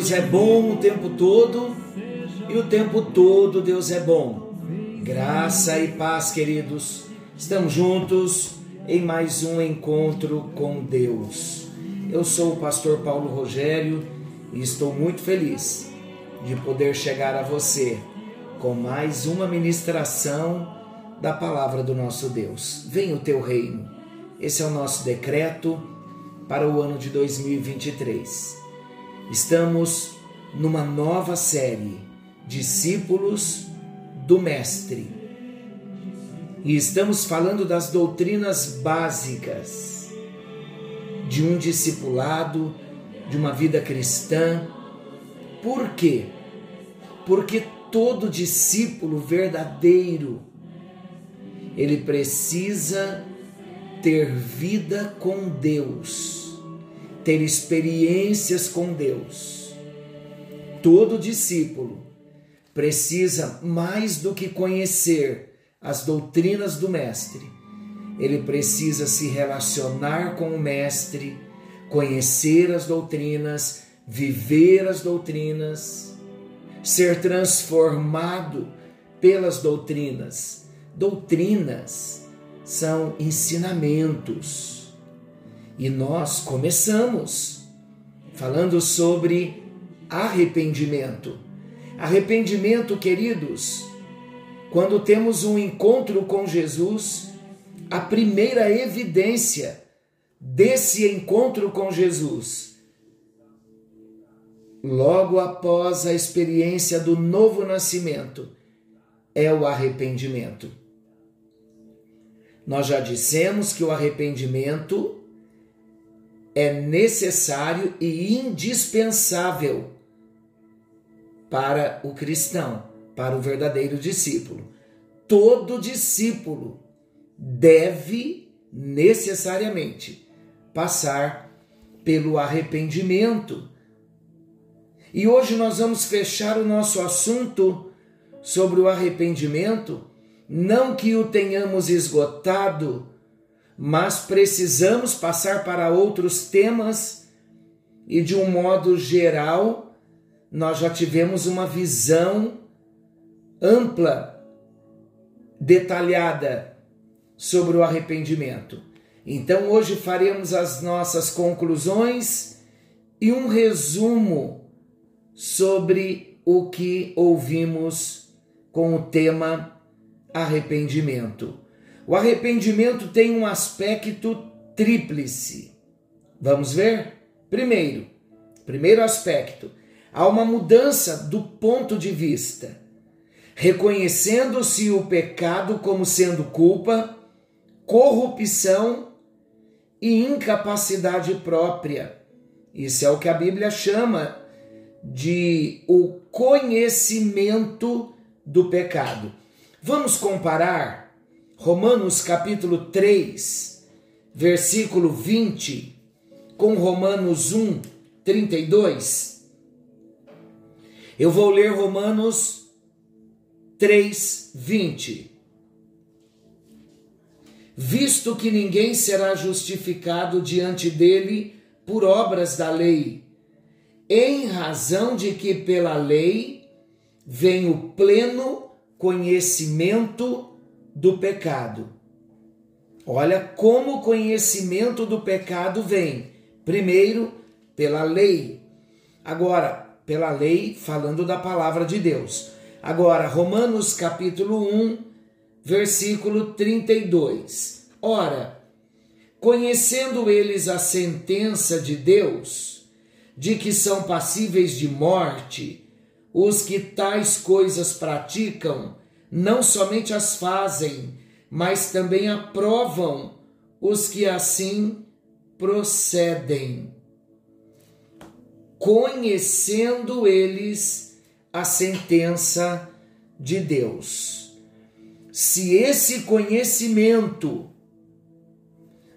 Deus é bom o tempo todo e o tempo todo Deus é bom. Graça e paz, queridos. Estamos juntos em mais um encontro com Deus. Eu sou o pastor Paulo Rogério e estou muito feliz de poder chegar a você com mais uma ministração da palavra do nosso Deus. Venha o teu reino. Esse é o nosso decreto para o ano de 2023. Estamos numa nova série, Discípulos do Mestre. E estamos falando das doutrinas básicas de um discipulado, de uma vida cristã. Por quê? Porque todo discípulo verdadeiro ele precisa ter vida com Deus ter experiências com Deus. Todo discípulo precisa mais do que conhecer as doutrinas do Mestre, ele precisa se relacionar com o Mestre, conhecer as doutrinas, viver as doutrinas, ser transformado pelas doutrinas. Doutrinas são ensinamentos e nós começamos falando sobre arrependimento. Arrependimento, queridos, quando temos um encontro com Jesus, a primeira evidência desse encontro com Jesus, logo após a experiência do novo nascimento, é o arrependimento. Nós já dissemos que o arrependimento é necessário e indispensável para o cristão, para o verdadeiro discípulo. Todo discípulo deve necessariamente passar pelo arrependimento. E hoje nós vamos fechar o nosso assunto sobre o arrependimento, não que o tenhamos esgotado mas precisamos passar para outros temas e, de um modo geral, nós já tivemos uma visão ampla, detalhada sobre o arrependimento. Então, hoje faremos as nossas conclusões e um resumo sobre o que ouvimos com o tema arrependimento. O arrependimento tem um aspecto tríplice. Vamos ver? Primeiro, primeiro aspecto, há uma mudança do ponto de vista. Reconhecendo-se o pecado como sendo culpa, corrupção e incapacidade própria. Isso é o que a Bíblia chama de o conhecimento do pecado. Vamos comparar Romanos capítulo 3, versículo 20, com Romanos 1, 32. Eu vou ler Romanos 3, 20. Visto que ninguém será justificado diante dele por obras da lei, em razão de que pela lei vem o pleno conhecimento do pecado. Olha como o conhecimento do pecado vem. Primeiro, pela lei. Agora, pela lei, falando da palavra de Deus. Agora, Romanos capítulo 1, versículo 32. Ora, conhecendo eles a sentença de Deus, de que são passíveis de morte, os que tais coisas praticam, não somente as fazem, mas também aprovam os que assim procedem, conhecendo eles a sentença de Deus. Se esse conhecimento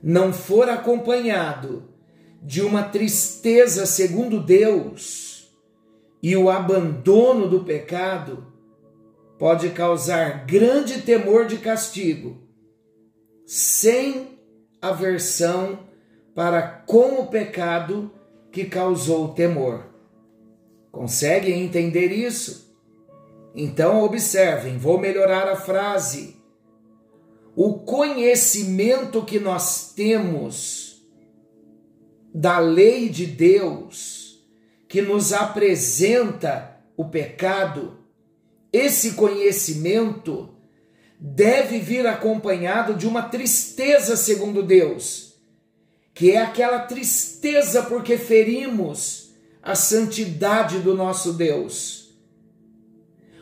não for acompanhado de uma tristeza segundo Deus e o abandono do pecado, pode causar grande temor de castigo, sem aversão para com o pecado que causou o temor. Conseguem entender isso? Então, observem, vou melhorar a frase. O conhecimento que nós temos da lei de Deus, que nos apresenta o pecado, esse conhecimento deve vir acompanhado de uma tristeza, segundo Deus, que é aquela tristeza porque ferimos a santidade do nosso Deus.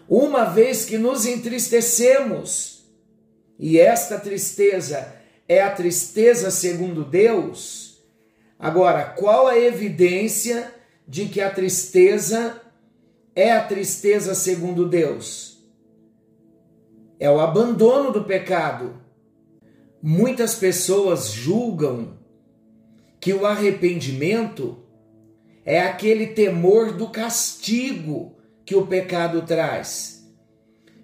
Uma vez que nos entristecemos, e esta tristeza é a tristeza segundo Deus, agora, qual a evidência de que a tristeza é a tristeza segundo Deus? É o abandono do pecado. Muitas pessoas julgam que o arrependimento é aquele temor do castigo que o pecado traz.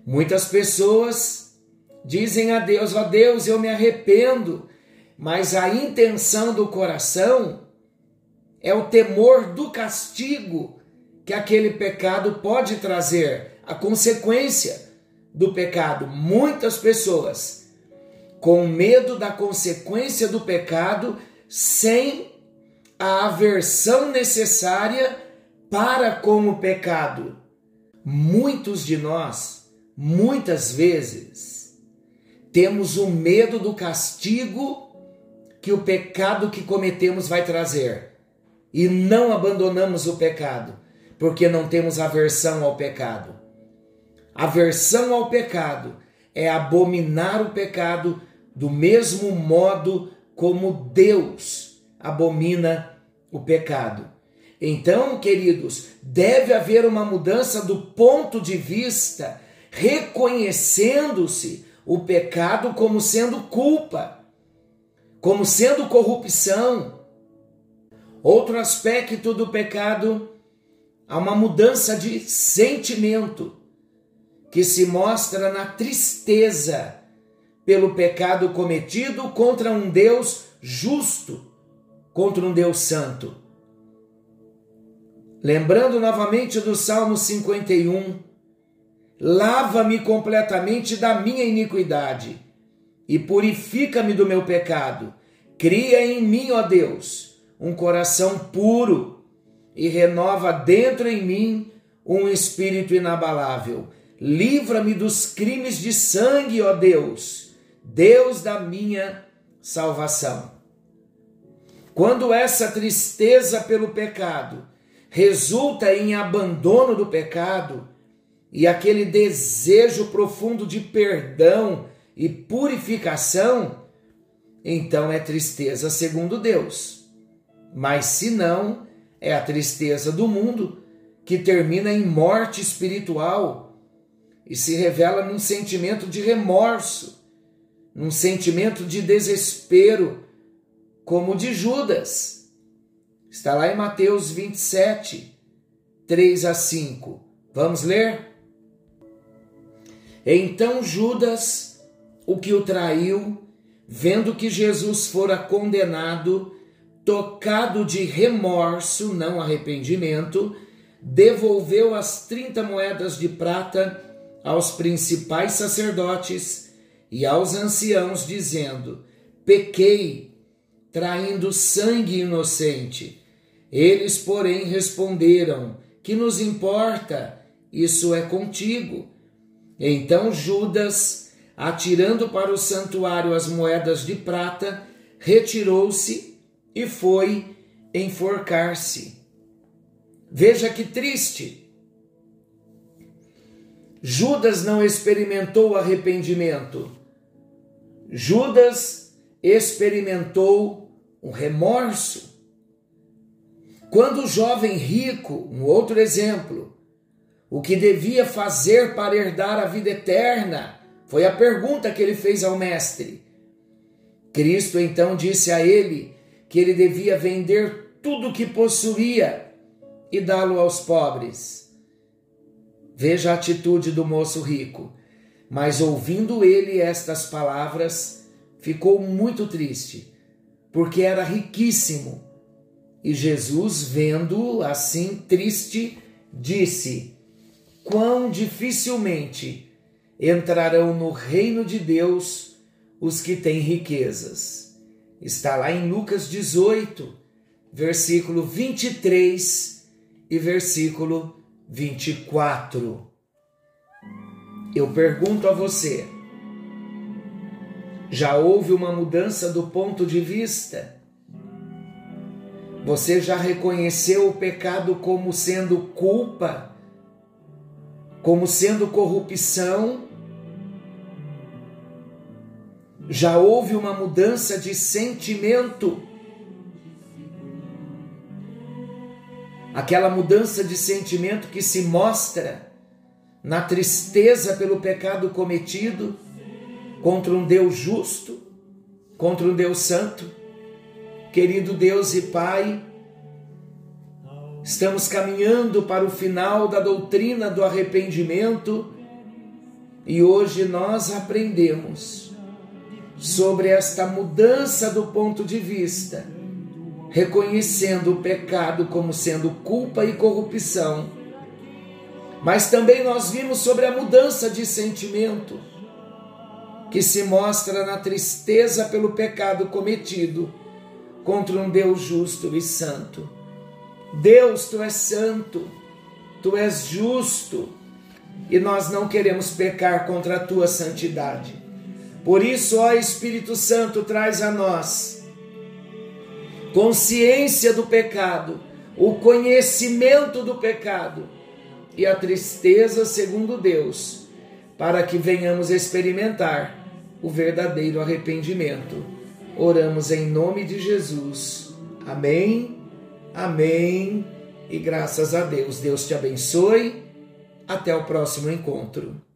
Muitas pessoas dizem a Deus: Ó oh Deus, eu me arrependo, mas a intenção do coração é o temor do castigo que aquele pecado pode trazer, a consequência do pecado. Muitas pessoas com medo da consequência do pecado, sem a aversão necessária para com o pecado. Muitos de nós, muitas vezes, temos o medo do castigo que o pecado que cometemos vai trazer e não abandonamos o pecado, porque não temos aversão ao pecado. Aversão ao pecado é abominar o pecado do mesmo modo como Deus abomina o pecado. Então, queridos, deve haver uma mudança do ponto de vista, reconhecendo-se o pecado como sendo culpa, como sendo corrupção. Outro aspecto do pecado, há uma mudança de sentimento, que se mostra na tristeza pelo pecado cometido contra um Deus justo contra um Deus santo. Lembrando novamente do Salmo 51, lava-me completamente da minha iniquidade e purifica-me do meu pecado. Cria em mim, ó Deus, um coração puro e renova dentro em mim um espírito inabalável. Livra-me dos crimes de sangue, ó Deus, Deus da minha salvação. Quando essa tristeza pelo pecado resulta em abandono do pecado e aquele desejo profundo de perdão e purificação, então é tristeza segundo Deus. Mas se não, é a tristeza do mundo que termina em morte espiritual e se revela num sentimento de remorso, num sentimento de desespero como o de Judas. Está lá em Mateus 27, 3 a 5. Vamos ler? Então Judas, o que o traiu, vendo que Jesus fora condenado, tocado de remorso, não arrependimento, devolveu as trinta moedas de prata aos principais sacerdotes e aos anciãos, dizendo: Pequei traindo sangue inocente. Eles, porém, responderam: Que nos importa? Isso é contigo. Então Judas, atirando para o santuário as moedas de prata, retirou-se e foi enforcar-se. Veja que triste. Judas não experimentou arrependimento. Judas experimentou um remorso. Quando o jovem rico, um outro exemplo, o que devia fazer para herdar a vida eterna? Foi a pergunta que ele fez ao mestre. Cristo então disse a ele que ele devia vender tudo o que possuía e dá-lo aos pobres. Veja a atitude do moço rico. Mas ouvindo ele estas palavras, ficou muito triste porque era riquíssimo. E Jesus, vendo assim triste, disse: Quão dificilmente entrarão no reino de Deus os que têm riquezas. Está lá em Lucas 18, versículo 23 e versículo 24. Eu pergunto a você: já houve uma mudança do ponto de vista? Você já reconheceu o pecado como sendo culpa, como sendo corrupção? Já houve uma mudança de sentimento? Aquela mudança de sentimento que se mostra na tristeza pelo pecado cometido contra um Deus justo, contra um Deus santo? Querido Deus e Pai, estamos caminhando para o final da doutrina do arrependimento e hoje nós aprendemos sobre esta mudança do ponto de vista, reconhecendo o pecado como sendo culpa e corrupção. Mas também nós vimos sobre a mudança de sentimento, que se mostra na tristeza pelo pecado cometido contra um Deus justo e santo. Deus, tu és santo, tu és justo e nós não queremos pecar contra a tua santidade. Por isso, ó Espírito Santo, traz a nós consciência do pecado, o conhecimento do pecado e a tristeza segundo Deus, para que venhamos experimentar o verdadeiro arrependimento Oramos em nome de Jesus. Amém, amém e graças a Deus. Deus te abençoe. Até o próximo encontro.